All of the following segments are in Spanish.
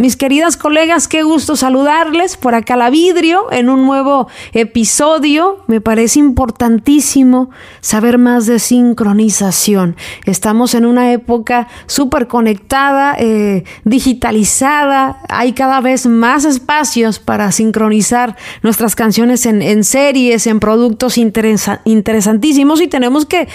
Mis queridas colegas, qué gusto saludarles por acá la vidrio en un nuevo episodio. Me parece importantísimo saber más de sincronización. Estamos en una época súper conectada, eh, digitalizada. Hay cada vez más espacios para sincronizar nuestras canciones en, series, en productos interesantísimos y tenemos que,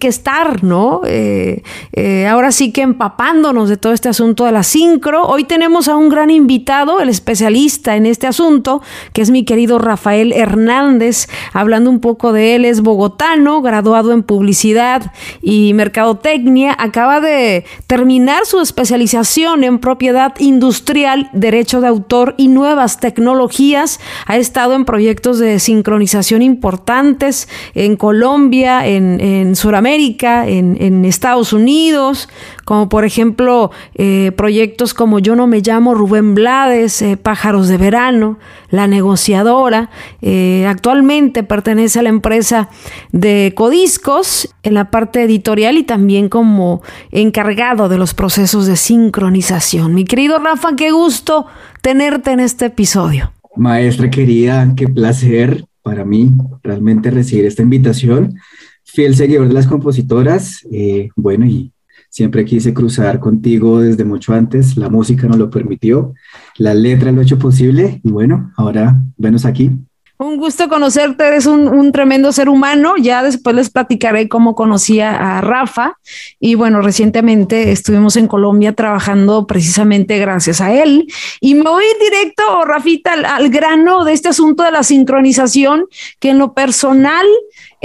estar, ¿no? Eh, eh, ahora sí que empapándonos de todo este asunto de la sincro. Hoy tenemos tenemos a un gran invitado, el especialista en este asunto, que es mi querido Rafael Hernández, hablando un poco de él, es bogotano, graduado en publicidad y mercadotecnia, acaba de terminar su especialización en propiedad industrial, derecho de autor y nuevas tecnologías, ha estado en proyectos de sincronización importantes en Colombia, en, en Sudamérica, en, Estados Unidos, como por ejemplo eh, proyectos como Yo no me llamo Rubén Blades, eh, Pájaros de Verano, La Negociadora. Eh, actualmente pertenece a la empresa de Codiscos en la parte editorial y también como encargado de los procesos de sincronización. Mi querido Rafa, qué gusto tenerte en este episodio. Maestra querida, qué placer para mí realmente recibir esta invitación. Fiel seguidor de las compositoras, bueno, y Siempre quise cruzar contigo desde mucho antes, la música no lo permitió, la letra lo ha hecho posible y bueno, ahora venos aquí. Un gusto conocerte, eres un, tremendo ser humano. Ya después les platicaré cómo conocía a Rafa. Y bueno, recientemente estuvimos en Colombia trabajando precisamente gracias a él. Y me voy directo, Rafita, al grano de este asunto de la sincronización, que en lo personal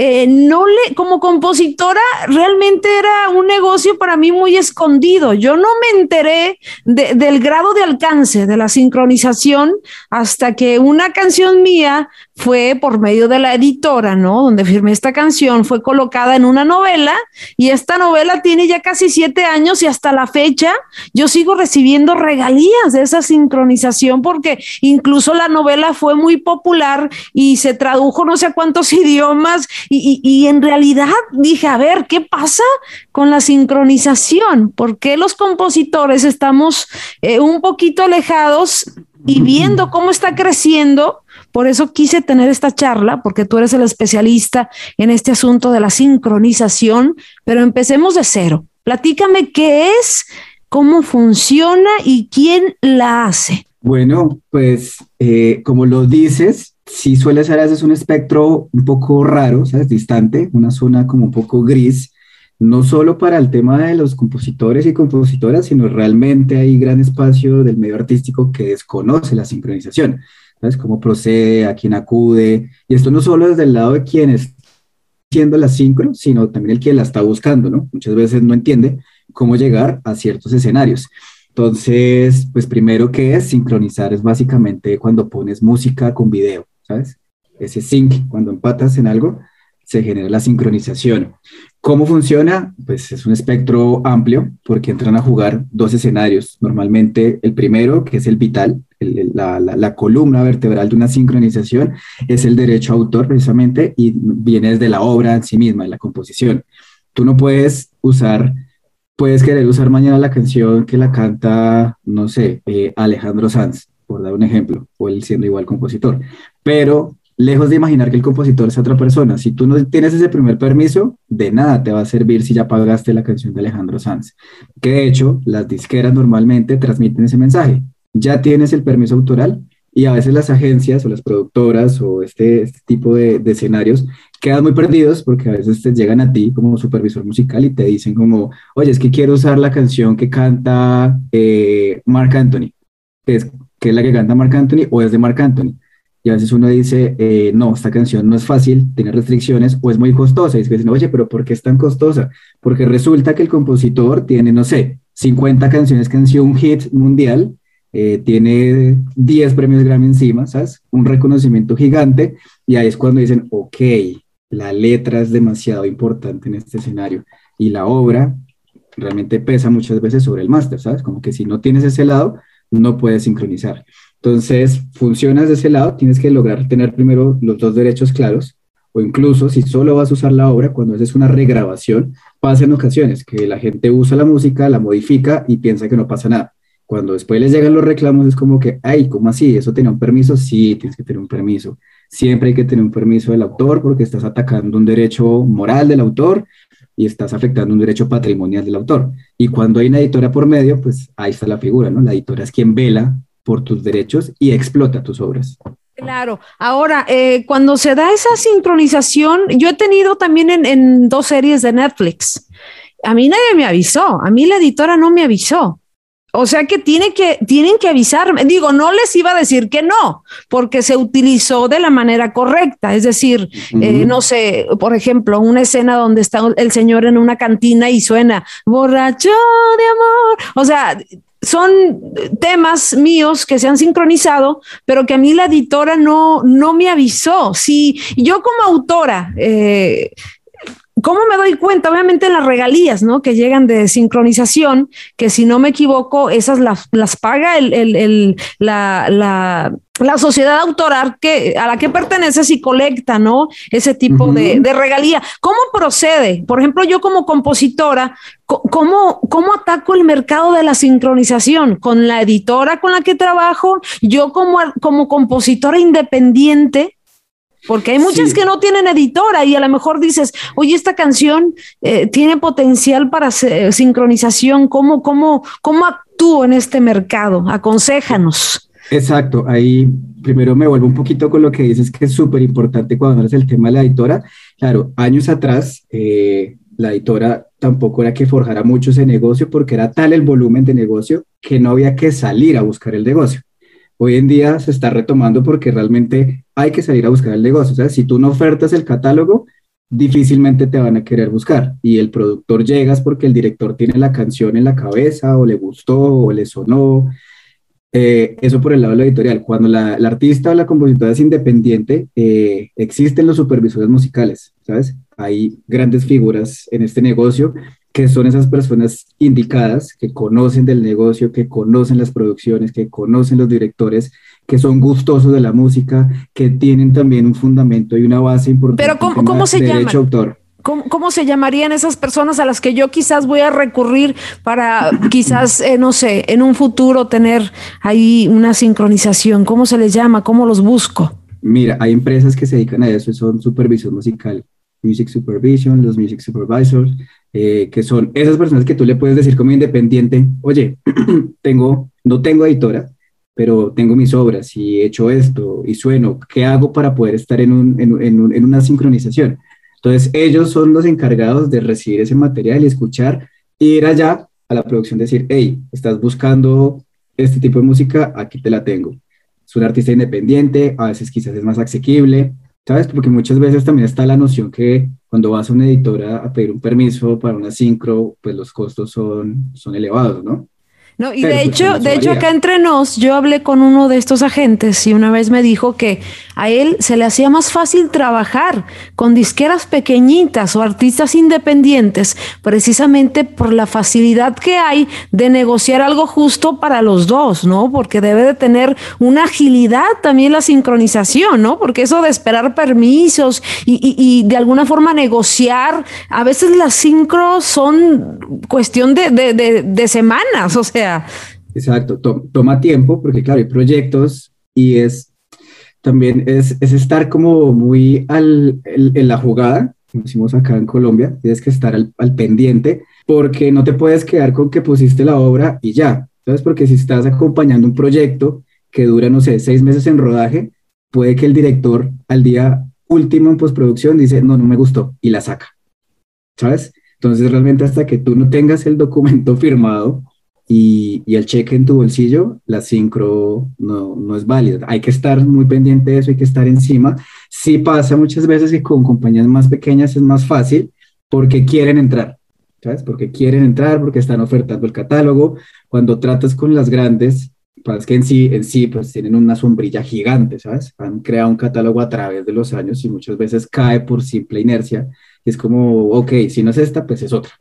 eh, no le, como compositora, realmente era un negocio para mí muy escondido. Yo no me enteré del grado de alcance de la sincronización hasta que una canción mía fue por medio de la editora, ¿no? Donde firmé esta canción, fue colocada en una novela y esta novela tiene ya casi siete años y hasta la fecha yo sigo recibiendo regalías de esa sincronización porque incluso la novela fue muy popular y se tradujo no sé cuántos idiomas y, en realidad dije, a ver, ¿qué pasa con la sincronización? ¿Por qué los compositores estamos eh, un poquito alejados y viendo cómo está creciendo? Por eso quise tener esta charla, porque tú eres el especialista en este asunto de la sincronización, pero empecemos de cero. Platícame qué es, cómo funciona y quién la hace. Bueno, pues eh, como lo dices, sí suele ser a un espectro un poco raro, ¿sabes? Distante, una zona como un poco gris, no solo para el tema de los compositores y compositoras, sino realmente hay gran espacio del medio artístico que desconoce la sincronización, ¿sabes? Cómo procede, a quién acude, y esto no solo desde el lado de quien está haciendo la sincro, sino también el que la está buscando, ¿no? Muchas veces no entiende cómo llegar a ciertos escenarios. Entonces, pues primero que es sincronizar es básicamente cuando pones música con video. ¿sabes? Ese sync, cuando empatas en algo, se genera la sincronización. ¿Cómo funciona? Pues es un espectro amplio porque entran a jugar dos escenarios. Normalmente el primero, que es el vital, la, columna vertebral de una sincronización, es el derecho autor precisamente y viene desde la obra en sí misma, de la composición. Tú no puedes usar, puedes querer usar mañana la canción que la canta, no sé, eh, Alejandro Sanz, por dar un ejemplo, o él siendo igual compositor. Pero lejos de imaginar que el compositor sea otra persona, si tú no tienes ese primer permiso, de nada te va a servir si ya pagaste la canción de Alejandro Sanz. Que de hecho, las disqueras normalmente transmiten ese mensaje. Ya tienes el permiso autoral y a veces las agencias o las productoras o este, este tipo de, escenarios quedan muy perdidos porque a veces te llegan a ti como supervisor musical y te dicen como, oye, es que quiero usar la canción que canta eh, Mark Anthony, es que es la que canta Marc Anthony o es de Marc Anthony. Y a veces uno dice, eh, no, esta canción no es fácil, tiene restricciones o es muy costosa. Y dicen, oye, pero ¿por qué es tan costosa? Porque resulta que el compositor tiene, no sé, 50 canciones que han sido un hit mundial, eh, tiene 10 premios Grammy encima, ¿sabes? Un reconocimiento gigante. Y ahí es cuando dicen, ok, la letra es demasiado importante en este escenario. Y la obra realmente pesa muchas veces sobre el máster, ¿sabes? Como que si no tienes ese lado, no puedes sincronizar. Entonces, funcionas de ese lado, tienes que lograr tener primero los dos derechos claros, o incluso si solo vas a usar la obra, cuando haces una regrabación, pasa en ocasiones que la gente usa la música, la modifica y piensa que no pasa nada. Cuando después les llegan los reclamos es como que, ay, ¿cómo así? ¿Eso tenía un permiso? Sí, tienes que tener un permiso. Siempre hay que tener un permiso del autor porque estás atacando un derecho moral del autor y estás afectando un derecho patrimonial del autor. Y cuando hay una editora por medio, pues ahí está la figura, ¿no? La editora es quien vela por tus derechos y explota tus obras. Claro. Ahora, eh, cuando se da esa sincronización, yo he tenido también en, en, dos series de Netflix. A mí nadie me avisó, a mí la editora no me avisó. O sea que, tiene que tienen que avisarme. Digo, no les iba a decir que no, porque se utilizó de la manera correcta. Es decir, eh, no sé, por ejemplo, una escena donde está el señor en una cantina y suena borracho de amor. O sea, son temas míos que se han sincronizado, pero que a mí la editora no, no me avisó. Si yo como autora, eh, ¿Cómo me doy cuenta? Obviamente en las regalías, ¿no? Que llegan de sincronización, que si no me equivoco, esas las, las paga el, el, la, la, la, sociedad autoral que, a la que perteneces y colecta, ¿no? Ese tipo de, de, regalía. ¿Cómo procede? Por ejemplo, yo como compositora, ¿cómo, ¿cómo ataco el mercado de la sincronización? ¿Con la editora con la que trabajo? Yo como, como compositora independiente, porque hay muchas que no tienen editora y a lo mejor dices, oye, esta canción eh, tiene potencial para sincronización. ¿Cómo, cómo, ¿Cómo actúo en este mercado? Aconséjanos. Exacto, ahí primero me vuelvo un poquito con lo que dices que es súper importante cuando hablas del tema de la editora. Claro, años atrás eh, la editora tampoco era que forjara mucho ese negocio porque era tal el volumen de negocio que no había que salir a buscar el negocio hoy en día se está retomando porque realmente hay que salir a buscar el negocio. O sea, si tú no ofertas el catálogo, difícilmente te van a querer buscar. Y el productor llegas porque el director tiene la canción en la cabeza o le gustó o le sonó. Eh, eso por el lado de la editorial. Cuando la, artista o la compositora es independiente, eh, existen los supervisores musicales, ¿sabes? Hay grandes figuras en este negocio que son esas personas indicadas, que conocen del negocio, que conocen las producciones, que conocen los directores, que son gustosos de la música, que tienen también un fundamento y una base importante. Pero ¿cómo, ¿cómo se llama? Autor. ¿Cómo, ¿Cómo, se llamarían esas personas a las que yo quizás voy a recurrir para quizás, eh, no sé, en un futuro tener ahí una sincronización? ¿Cómo se les llama? ¿Cómo los busco? Mira, hay empresas que se dedican a eso, son supervisión musical, Music Supervision, los Music Supervisors, eh, que son esas personas que tú le puedes decir como independiente, oye, tengo, no tengo editora, pero tengo mis obras y he hecho esto y sueno, ¿qué hago para poder estar en, un, en, en, en una sincronización? Entonces ellos son los encargados de recibir ese material y escuchar, y ir allá a la producción, decir, hey, estás buscando este tipo de música, aquí te la tengo. Es un artista independiente, a veces quizás es más asequible, ¿sabes? Porque muchas veces también está la noción que cuando vas a una editora a pedir un permiso para una sincro, pues los costos son, son elevados, ¿no? No, y de pues, hecho, de hecho acá entre nos, yo hablé con uno de estos agentes y una vez me dijo que a él se le hacía más fácil trabajar con disqueras pequeñitas o artistas independientes, precisamente por la facilidad que hay de negociar algo justo para los dos, ¿no? Porque debe de tener una agilidad también la sincronización, ¿no? Porque eso de esperar permisos y, y, de alguna forma negociar, a veces las sincros son cuestión de, de, de semanas, o sea, Exacto, toma tiempo porque claro, hay proyectos y es también es, es estar como muy al, en la jugada, como decimos acá en Colombia, tienes que estar al, al, pendiente porque no te puedes quedar con que pusiste la obra y ya, ¿sabes? Porque si estás acompañando un proyecto que dura, no sé, seis meses en rodaje, puede que el director al día último en postproducción dice, no, no me gustó y la saca, ¿sabes? Entonces realmente hasta que tú no tengas el documento firmado y, el cheque en tu bolsillo, la sincro no, no, es válida. Hay que estar muy pendiente de eso, hay que estar encima. Sí pasa muchas veces que con compañías más pequeñas es más fácil porque quieren entrar, ¿sabes? Porque quieren entrar, porque están ofertando el catálogo. Cuando tratas con las grandes, pues que en sí, en sí, pues tienen una sombrilla gigante, ¿sabes? Han creado un catálogo a través de los años y muchas veces cae por simple inercia. es como, ok, si no es esta, pues es otra.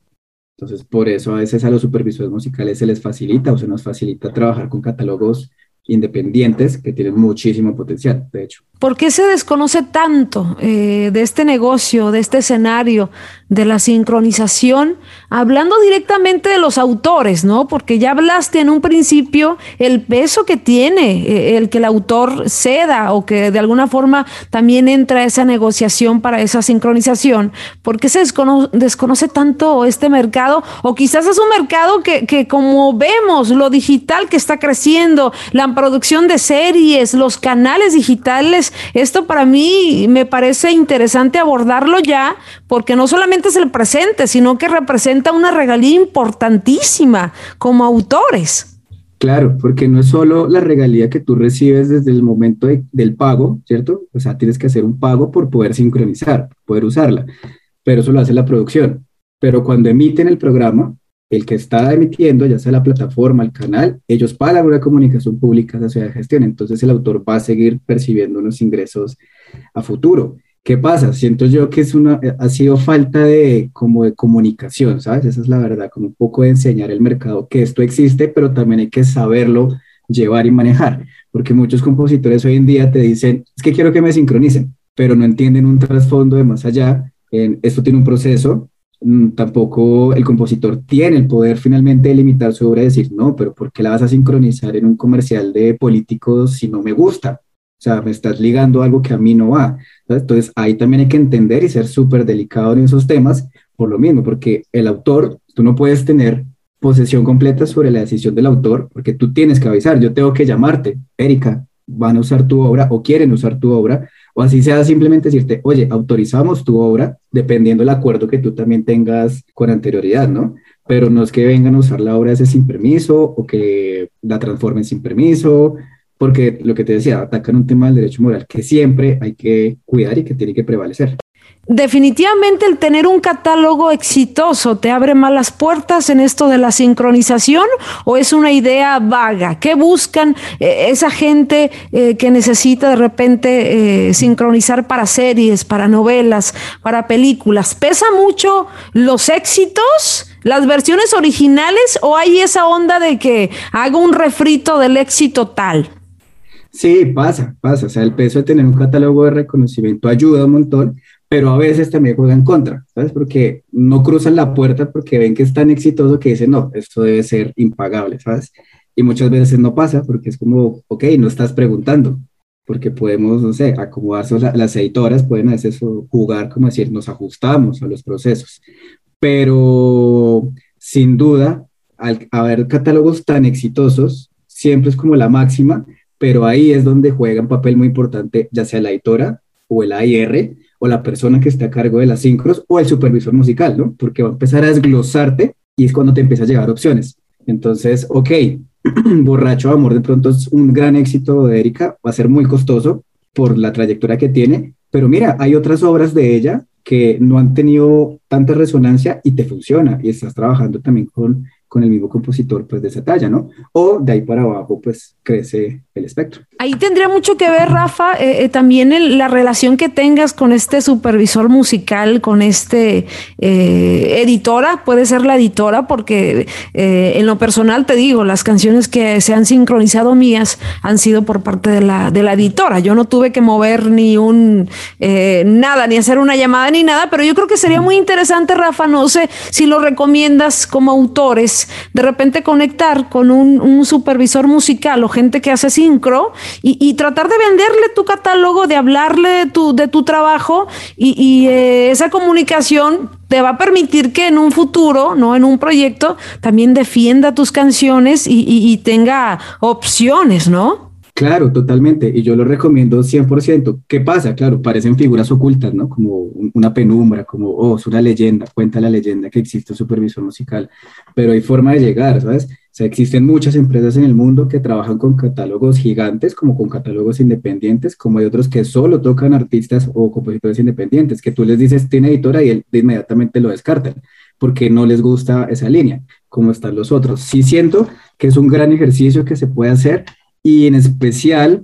Entonces, por eso a veces a los supervisores musicales se les facilita o se nos facilita trabajar con catálogos independientes que tienen muchísimo potencial, de hecho. ¿Por qué se desconoce tanto eh, de este negocio, de este escenario, de la sincronización? Hablando directamente de los autores, ¿no? Porque ya hablaste en un principio el peso que tiene eh, el que el autor ceda o que de alguna forma también entra esa negociación para esa sincronización. ¿Por qué se desconoce, tanto este mercado? O quizás es un mercado que, que como vemos, lo digital que está creciendo, la producción de series, los canales digitales, esto para mí me parece interesante abordarlo ya, porque no solamente es el presente, sino que representa una regalía importantísima como autores. Claro, porque no es solo la regalía que tú recibes desde el momento del pago, ¿cierto? O sea, tienes que hacer un pago por poder sincronizar, poder usarla, pero eso lo hace la producción. Pero cuando emiten el programa, el que está emitiendo, ya sea la plataforma, el canal, ellos pagan una comunicación pública a de gestión, entonces el autor va a seguir percibiendo unos ingresos a futuro. ¿Qué pasa? Siento yo que es una, ha sido falta de, como de comunicación, ¿sabes? Esa es la verdad, como un poco de enseñar el mercado que esto existe, pero también hay que saberlo llevar y manejar, porque muchos compositores hoy en día te dicen, es que quiero que me sincronicen, pero no entienden un trasfondo de más allá, en, esto tiene un proceso, tampoco el compositor tiene el poder finalmente de limitar su obra y decir, no, pero ¿por qué la vas a sincronizar en un comercial de políticos si no me gusta? O sea, me estás ligando algo que a mí no va. Entonces, ahí también hay que entender y ser súper delicado en esos temas por lo mismo, porque el autor, tú no puedes tener posesión completa sobre la decisión del autor, porque tú tienes que avisar, yo tengo que llamarte, Erika, van a usar tu obra o quieren usar tu obra, o así sea simplemente decirte, oye, autorizamos tu obra dependiendo del acuerdo que tú también tengas con anterioridad, ¿no? Pero no es que vengan a usar la obra ese sin permiso o que la transformen sin permiso, porque lo que te decía, atacan un tema del derecho moral que siempre hay que cuidar y que tiene que prevalecer definitivamente el tener un catálogo exitoso te abre más las puertas en esto de la sincronización o es una idea vaga? ¿Qué buscan eh, esa gente eh, que necesita de repente eh, sincronizar para series, para novelas, para películas? ¿Pesa mucho los éxitos? ¿Las versiones originales o hay esa onda de que hago un refrito del éxito tal? Sí, pasa, pasa. O sea, el peso de tener un catálogo de reconocimiento ayuda un montón, pero a veces también juegan contra, ¿sabes? Porque no cruzan la puerta porque ven que es tan exitoso que dicen, no, esto debe ser impagable, ¿sabes? Y muchas veces no pasa porque es como, ok, no estás preguntando, porque podemos, no sé, acomodarse, las editoras pueden a veces jugar, como decir, nos ajustamos a los procesos, pero sin duda, al haber catálogos tan exitosos, siempre es como la máxima, pero ahí es donde juega un papel muy importante, ya sea la editora o el AIR, o la persona que está a cargo de las sincros o el supervisor musical, ¿no? Porque va a empezar a desglosarte y es cuando te empieza a llegar opciones. Entonces, ok, Borracho Amor de pronto es un gran éxito de Erika, va a ser muy costoso por la trayectoria que tiene, pero mira, hay otras obras de ella que no han tenido tanta resonancia y te funciona y estás trabajando también con con el mismo compositor pues de esa talla, ¿no? O de ahí para abajo pues crece el espectro. Ahí tendría mucho que ver, Rafa, eh, eh, también la relación que tengas con este supervisor musical, con este eh, editora, puede ser la editora, porque en lo personal te digo, las canciones que se han sincronizado mías han sido por parte de la, de la editora. Yo no tuve que mover ni un nada, ni hacer una llamada ni nada, pero yo creo que sería muy interesante, Rafa, no sé si lo recomiendas como autores de repente conectar con un, supervisor musical o gente que hace sincro y, tratar de venderle tu catálogo, de hablarle de tu, de tu trabajo y, eh, esa comunicación te va a permitir que en un futuro, no en un proyecto, también defienda tus canciones y, y tenga opciones, ¿no? Claro, totalmente. Y yo lo recomiendo 100%. ¿Qué pasa? Claro, parecen figuras ocultas, ¿no? Como una penumbra, como, oh, es una leyenda, cuenta la leyenda que existe un supervisor musical. Pero hay forma de llegar, ¿sabes? Sea, existen muchas empresas en el mundo que trabajan con catálogos gigantes, como con catálogos independientes, como hay otros que solo tocan artistas o compositores independientes, que tú les dices, tiene editora y él inmediatamente lo descartan, porque no les gusta esa línea, como están los otros. Sí siento que es un gran ejercicio que se puede hacer y en especial,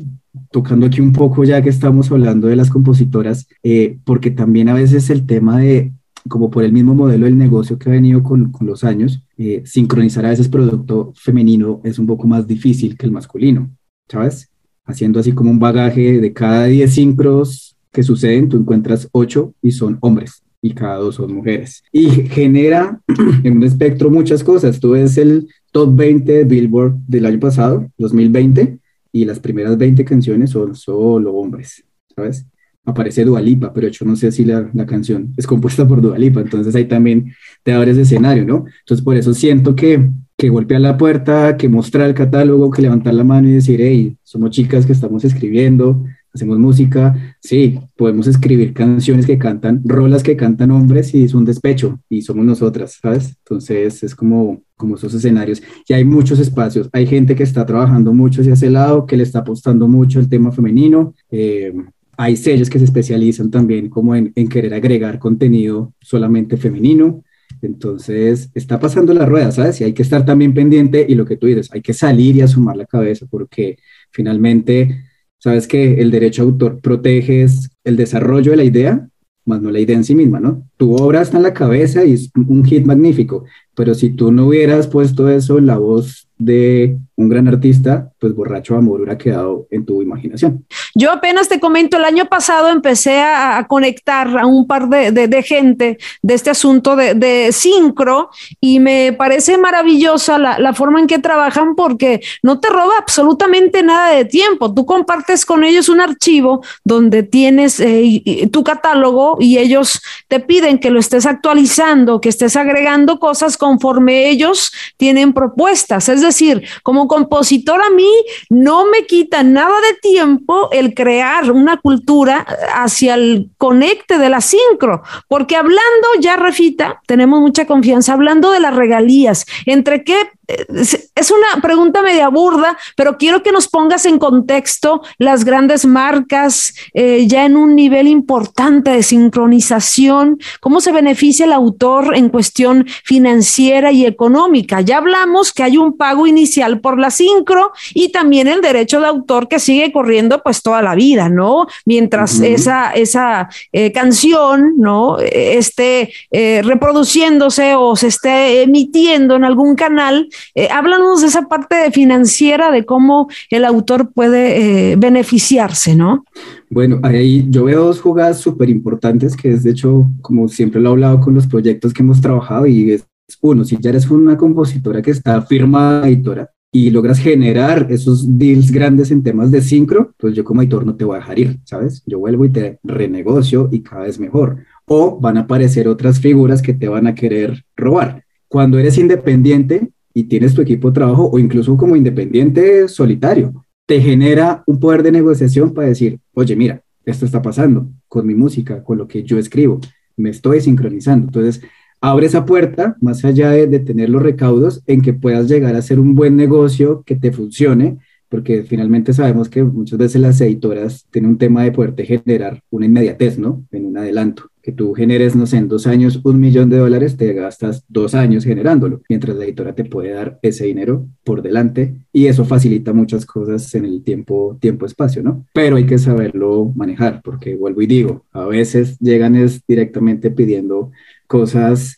tocando aquí un poco ya que estamos hablando de las compositoras, eh, porque también a veces el tema de, como por el mismo modelo del negocio que ha venido con, con los años, eh, sincronizar a veces producto femenino es un poco más difícil que el masculino. ¿sabes? Haciendo así como un bagaje de cada 10 sincros que suceden, tú encuentras 8 y son hombres y cada dos son mujeres. Y genera en un espectro muchas cosas. Tú ves el top 20 de Billboard del año pasado, 2020, y las primeras 20 canciones son solo hombres, ¿sabes? Aparece Dualipa, pero yo no sé si la, la canción es compuesta por Dualipa, entonces ahí también te abres escenario, ¿no? Entonces por eso siento que, que golpear la puerta, que mostrar el catálogo, que levantar la mano y decir, hey, somos chicas que estamos escribiendo, hacemos música, sí, podemos escribir canciones que cantan, rolas que cantan hombres y es un despecho y somos nosotras, ¿sabes? Entonces es como, como esos escenarios y hay muchos espacios, hay gente que está trabajando mucho hacia ese lado, que le está apostando mucho el tema femenino. Eh, hay sellos que se especializan también como en, querer agregar contenido solamente femenino. Entonces, está pasando la rueda, ¿sabes? Y hay que estar también pendiente y lo que tú dices, hay que salir y asumar la cabeza porque finalmente Sabes que el derecho autor protege el desarrollo de la idea, más no la idea en sí misma, ¿no? Tu obra está en la cabeza y es un hit magnífico, pero si tú no hubieras puesto eso en la voz de un gran artista, pues Borracho Amor hubiera quedado en tu imaginación. Yo apenas te comento, el año pasado empecé a, conectar a un par de, gente de este asunto de, de sincro y me parece maravillosa la, forma en que trabajan porque no te roba absolutamente nada de tiempo. Tú compartes con ellos un archivo donde tienes eh, tu catálogo y ellos te piden que lo estés actualizando, que estés agregando cosas conforme ellos tienen propuestas. Es decir, como compositor a mí no me quita nada de tiempo el crear una cultura hacia el conecte de la sincro, porque hablando ya, Refita, tenemos mucha confianza, hablando de las regalías, entre qué es una pregunta media burda, pero quiero que nos pongas en contexto las grandes marcas eh, ya en un nivel importante de sincronización, cómo se beneficia el autor en cuestión financiera y económica. Ya hablamos que hay un pago inicial por la sincro y también el derecho de autor que sigue corriendo pues toda la vida, ¿no? Mientras esa, esa eh, canción, ¿no? Esté eh, reproduciéndose o se esté emitiendo en algún canal eh, háblanos de esa parte financiera, de cómo el autor puede eh, beneficiarse, ¿no? Bueno, ahí yo veo dos jugadas súper importantes, que es de hecho, como siempre lo he hablado con los proyectos que hemos trabajado, y es uno, si ya eres una compositora que está firmada editora, y logras generar esos deals grandes en temas de sincro, pues yo como editor no te voy a dejar ir, ¿sabes? Yo vuelvo y te renegocio y cada vez mejor. O van a aparecer otras figuras que te van a querer robar. Cuando eres independiente, y tienes tu equipo de trabajo o incluso como independiente solitario, te genera un poder de negociación para decir, oye, mira, esto está pasando con mi música, con lo que yo escribo, me estoy sincronizando. Entonces, abre esa puerta, más allá de, tener los recaudos, en que puedas llegar a hacer un buen negocio que te funcione, porque finalmente sabemos que muchas veces las editoras tienen un tema de poderte generar una inmediatez, ¿no? En un adelanto que tú generes, no sé, en dos años un millón de dólares, te gastas dos años generándolo, mientras la editora te puede dar ese dinero por delante y eso facilita muchas cosas en el tiempo, tiempo, espacio, ¿no? Pero hay que saberlo manejar, porque vuelvo y digo, a veces llegan es directamente pidiendo cosas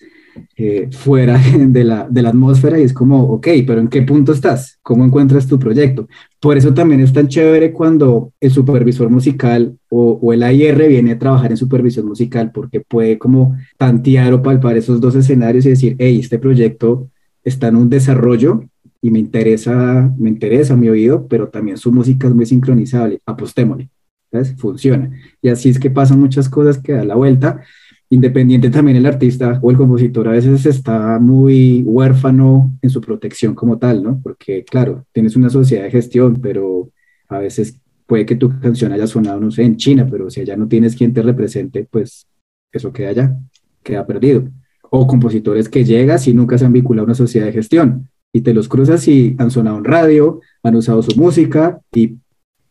eh, fuera de la, de la atmósfera y es como, ok, pero ¿en qué punto estás? ¿Cómo encuentras tu proyecto? Por eso también es tan chévere cuando el supervisor musical o, el AIR viene a trabajar en supervisión musical porque puede como tantear o palpar esos dos escenarios y decir, hey, este proyecto está en un desarrollo y me interesa, me interesa mi oído, pero también su música es muy sincronizable, apostémosle, ¿sabes? Funciona. Y así es que pasan muchas cosas que da la vuelta independiente también el artista o el compositor a veces está muy huérfano en su protección como tal, ¿no? Porque claro, tienes una sociedad de gestión, pero a veces puede que tu canción haya sonado, no sé, en China, pero si allá no tienes quien te represente, pues eso queda allá, queda perdido. O compositores que llegas y nunca se han vinculado a una sociedad de gestión y te los cruzas y han sonado en radio, han usado su música y,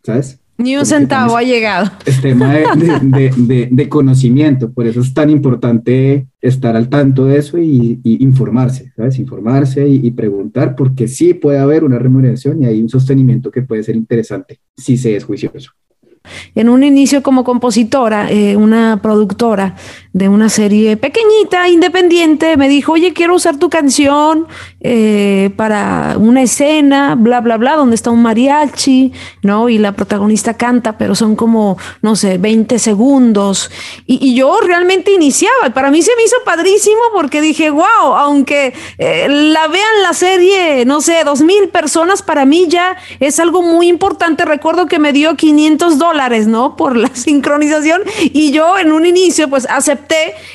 ¿sabes? Ni un centavo ha llegado. Es tema de, conocimiento, por eso es tan importante estar al tanto de eso y, informarse, ¿sabes? Informarse y, preguntar, porque sí puede haber una remuneración y hay un sostenimiento que puede ser interesante si se es juicioso. en un inicio como compositora, eh, una productora de una serie pequeñita, independiente, me dijo, oye, quiero usar tu canción eh, para una escena, bla, bla, bla, donde está un mariachi, ¿no? Y la protagonista canta, pero son como, no sé, 20 segundos. Y, yo realmente iniciaba. Para mí se me hizo padrísimo porque dije, wow, aunque eh, la vean la serie, no sé, dos mil personas, para mí ya es algo muy importante. Recuerdo que me dio 500 dólares, ¿no? Por la sincronización. Y yo en un inicio, pues acepté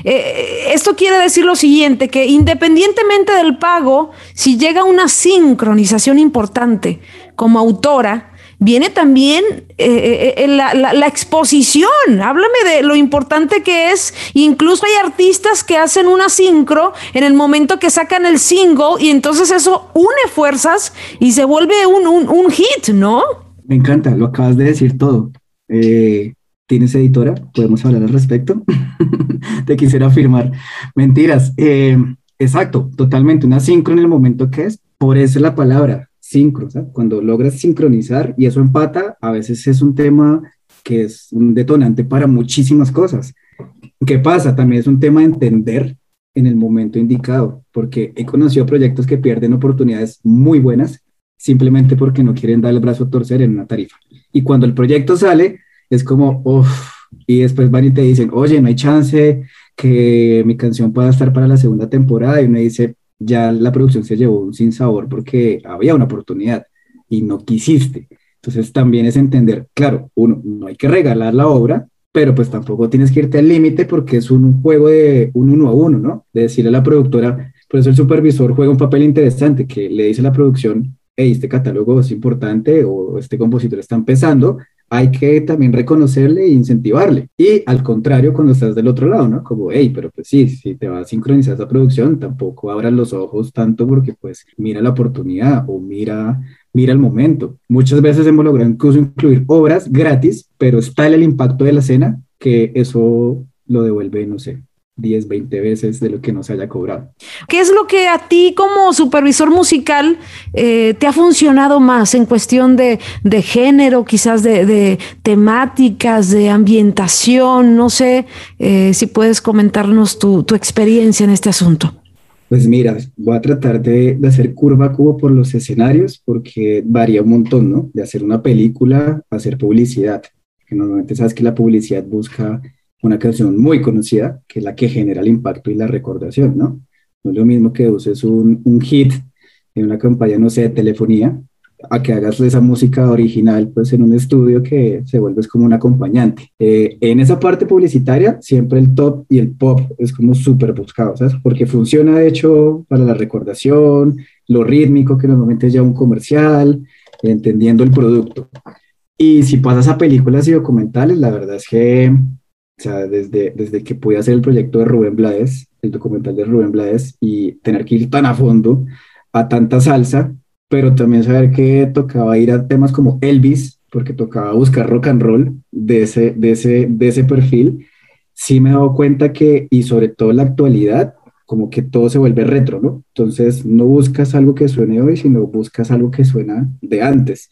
eh, esto quiere decir lo siguiente, que independientemente del pago, si llega una sincronización importante como autora, viene también eh, eh, la, exposición. Háblame de lo importante que es. Incluso hay artistas que hacen una sincro en el momento que sacan el single y entonces eso une fuerzas y se vuelve un, un, hit, ¿no? Me encanta, lo acabas de decir todo. ¿Tienes editora? ¿Podemos hablar al respecto? Te quisiera afirmar. Mentiras. Eh, exacto, totalmente. Una sincro en el momento que es. Por eso es la palabra, sincro. Cuando logras sincronizar y eso empata, a veces es un tema que es un detonante para muchísimas cosas. ¿Qué pasa? También es un tema de entender en el momento indicado, porque he conocido proyectos que pierden oportunidades muy buenas simplemente porque no quieren dar el brazo a torcer en una tarifa. Y cuando el proyecto sale, es como, uff, y después van y te dicen, oye, no hay chance que mi canción pueda estar para la segunda temporada, y uno dice, ya la producción se llevó un sin sabor porque había una oportunidad y no quisiste. Entonces también es entender, claro, uno, no hay que regalar la obra, pero pues tampoco tienes que irte al límite porque es un juego de un uno a uno, ¿no? De decirle a la productora, por eso el supervisor juega un papel interesante, que le dice a la producción, hey, este catálogo es importante o este compositor está empezando, hay que también reconocerle e incentivarle. Y al contrario, cuando estás del otro lado, ¿no? Como, hey, pero pues sí, si te va a sincronizar esa producción, tampoco abras los ojos tanto porque pues mira la oportunidad o mira, mira el momento. Muchas veces hemos logrado incluso incluir obras gratis, pero está el impacto de la escena que eso lo devuelve, no sé, 10, 20 veces de lo que nos haya cobrado. ¿Qué es lo que a ti como supervisor musical eh, te ha funcionado más en cuestión de, género, quizás de, temáticas, de ambientación? No sé eh, si puedes comentarnos tu, experiencia en este asunto. Pues mira, voy a tratar de, de, hacer curva cubo por los escenarios porque varía un montón, ¿no? De hacer una película a hacer publicidad, que normalmente sabes que la publicidad busca una canción muy conocida, que es la que genera el impacto y la recordación, ¿no? No es lo mismo que uses un, un hit en una campaña, no sé, de telefonía, a que hagas esa música original pues en un estudio que se vuelve como un acompañante. Eh, en esa parte publicitaria siempre el top y el pop es como súper buscado, ¿sabes? Porque funciona de hecho para la recordación, lo rítmico que normalmente es ya un comercial, entendiendo el producto. Y si pasas a películas y documentales, la verdad es que o sea, desde, desde que pude hacer el proyecto de Rubén Blades, el documental de Rubén Blades, y tener que ir tan a fondo a tanta salsa, pero también saber que tocaba ir a temas como Elvis, porque tocaba buscar rock and roll de ese, de ese, de ese perfil, sí me he dado cuenta que, y sobre todo en la actualidad, como que todo se vuelve retro, ¿no? Entonces no buscas algo que suene hoy, sino buscas algo que suena de antes,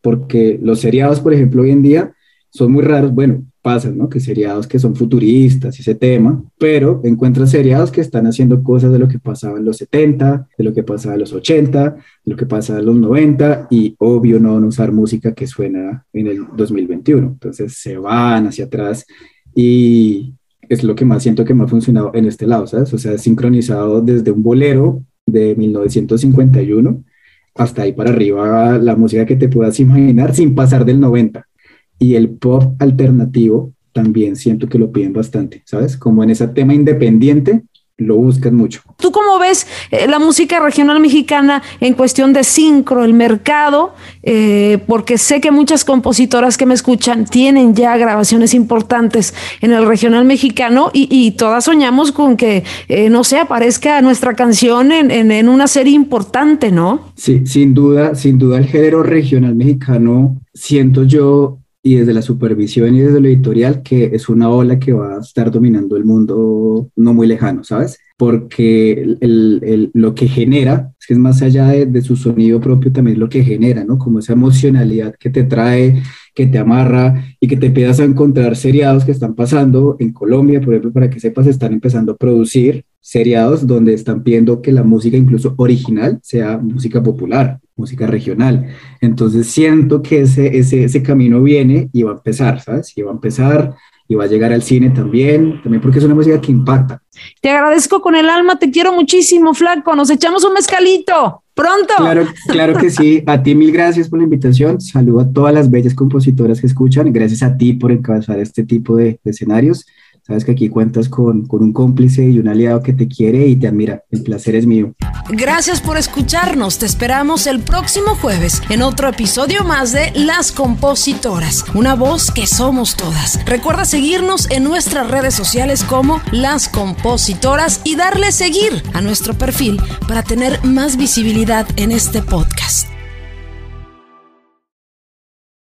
porque los seriados, por ejemplo, hoy en día son muy raros, bueno, pasan, ¿no? Que seriados que son futuristas y ese tema, pero encuentras seriados que están haciendo cosas de lo que pasaba en los 70, de lo que pasaba en los 80, de lo que pasaba en los 90 y obvio no usar música que suena en el 2021. Entonces se van hacia atrás y es lo que más siento que me ha funcionado en este lado, ¿sabes? O sea, sincronizado desde un bolero de 1951 hasta ahí para arriba la música que te puedas imaginar sin pasar del 90 y el pop alternativo también siento que lo piden bastante, ¿sabes? Como en ese tema independiente lo buscan mucho. ¿Tú cómo ves eh, la música regional mexicana en cuestión de sincro, el mercado? Eh, porque sé que muchas compositoras que me escuchan tienen ya grabaciones importantes en el regional mexicano y, todas soñamos con que, eh, no sé, aparezca nuestra canción en, en, una serie importante, ¿no? Sí, sin duda, sin duda el género regional mexicano, siento yo, y desde la supervisión y desde lo editorial que es una ola que va a estar dominando el mundo no muy lejano, ¿sabes? Porque el, el, lo que genera, es que es más allá de, de, su sonido propio, también lo que genera, ¿no? Como esa emocionalidad que te trae que te amarra y que te empiezas a encontrar seriados que están pasando en Colombia, por ejemplo, para que sepas, están empezando a producir seriados donde están pidiendo que la música incluso original sea música popular, música regional. Entonces siento que ese, ese, ese camino viene y va a empezar, ¿sabes? Y va a empezar y va a llegar al cine también, también porque es una música que impacta. Te agradezco con el alma, te quiero muchísimo, Flaco. Nos echamos un mezcalito. Pronto. Claro, claro que sí. A ti mil gracias por la invitación. Saludo a todas las bellas compositoras que escuchan. Gracias a ti por encabezar este tipo de, de escenarios. Sabes que aquí cuentas con, con, un cómplice y un aliado que te quiere y te admira. El placer es mío. Gracias por escucharnos. Te esperamos el próximo jueves en otro episodio más de Las Compositoras, una voz que somos todas. Recuerda seguirnos en nuestras redes sociales como Las Compositoras y darle seguir a nuestro perfil para tener más visibilidad en este podcast.